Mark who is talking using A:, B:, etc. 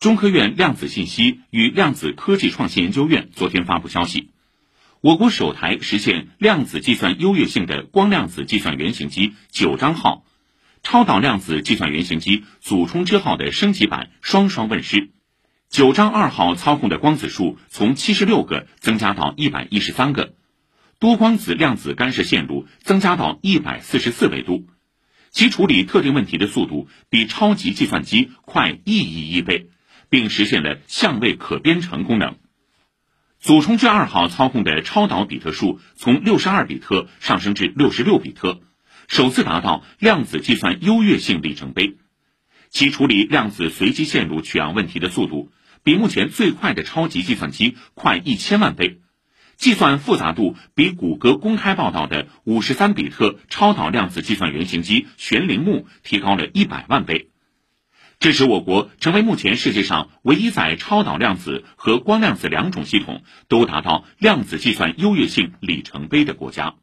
A: 中科院量子信息与量子科技创新研究院昨天发布消息，我国首台实现量子计算优越性的光量子计算原型机“九章号”超导量子计算原型机“祖冲之号”的升级版双双问世。“九章二号”操控的光子数从七十六个增加到一百一十三个，多光子量子干涉线路增加到一百四十四维度，其处理特定问题的速度比超级计算机快一亿亿倍。并实现了相位可编程功能。祖冲之二号操控的超导比特数从六十二比特上升至六十六比特，首次达到量子计算优越性里程碑。其处理量子随机线路取样问题的速度，比目前最快的超级计算机快一千万倍，计算复杂度比谷歌公开报道的五十三比特超导量子计算原型机玄铃木提高了一百万倍。这使我国成为目前世界上唯一在超导量子和光量子两种系统都达到量子计算优越性里程碑的国家。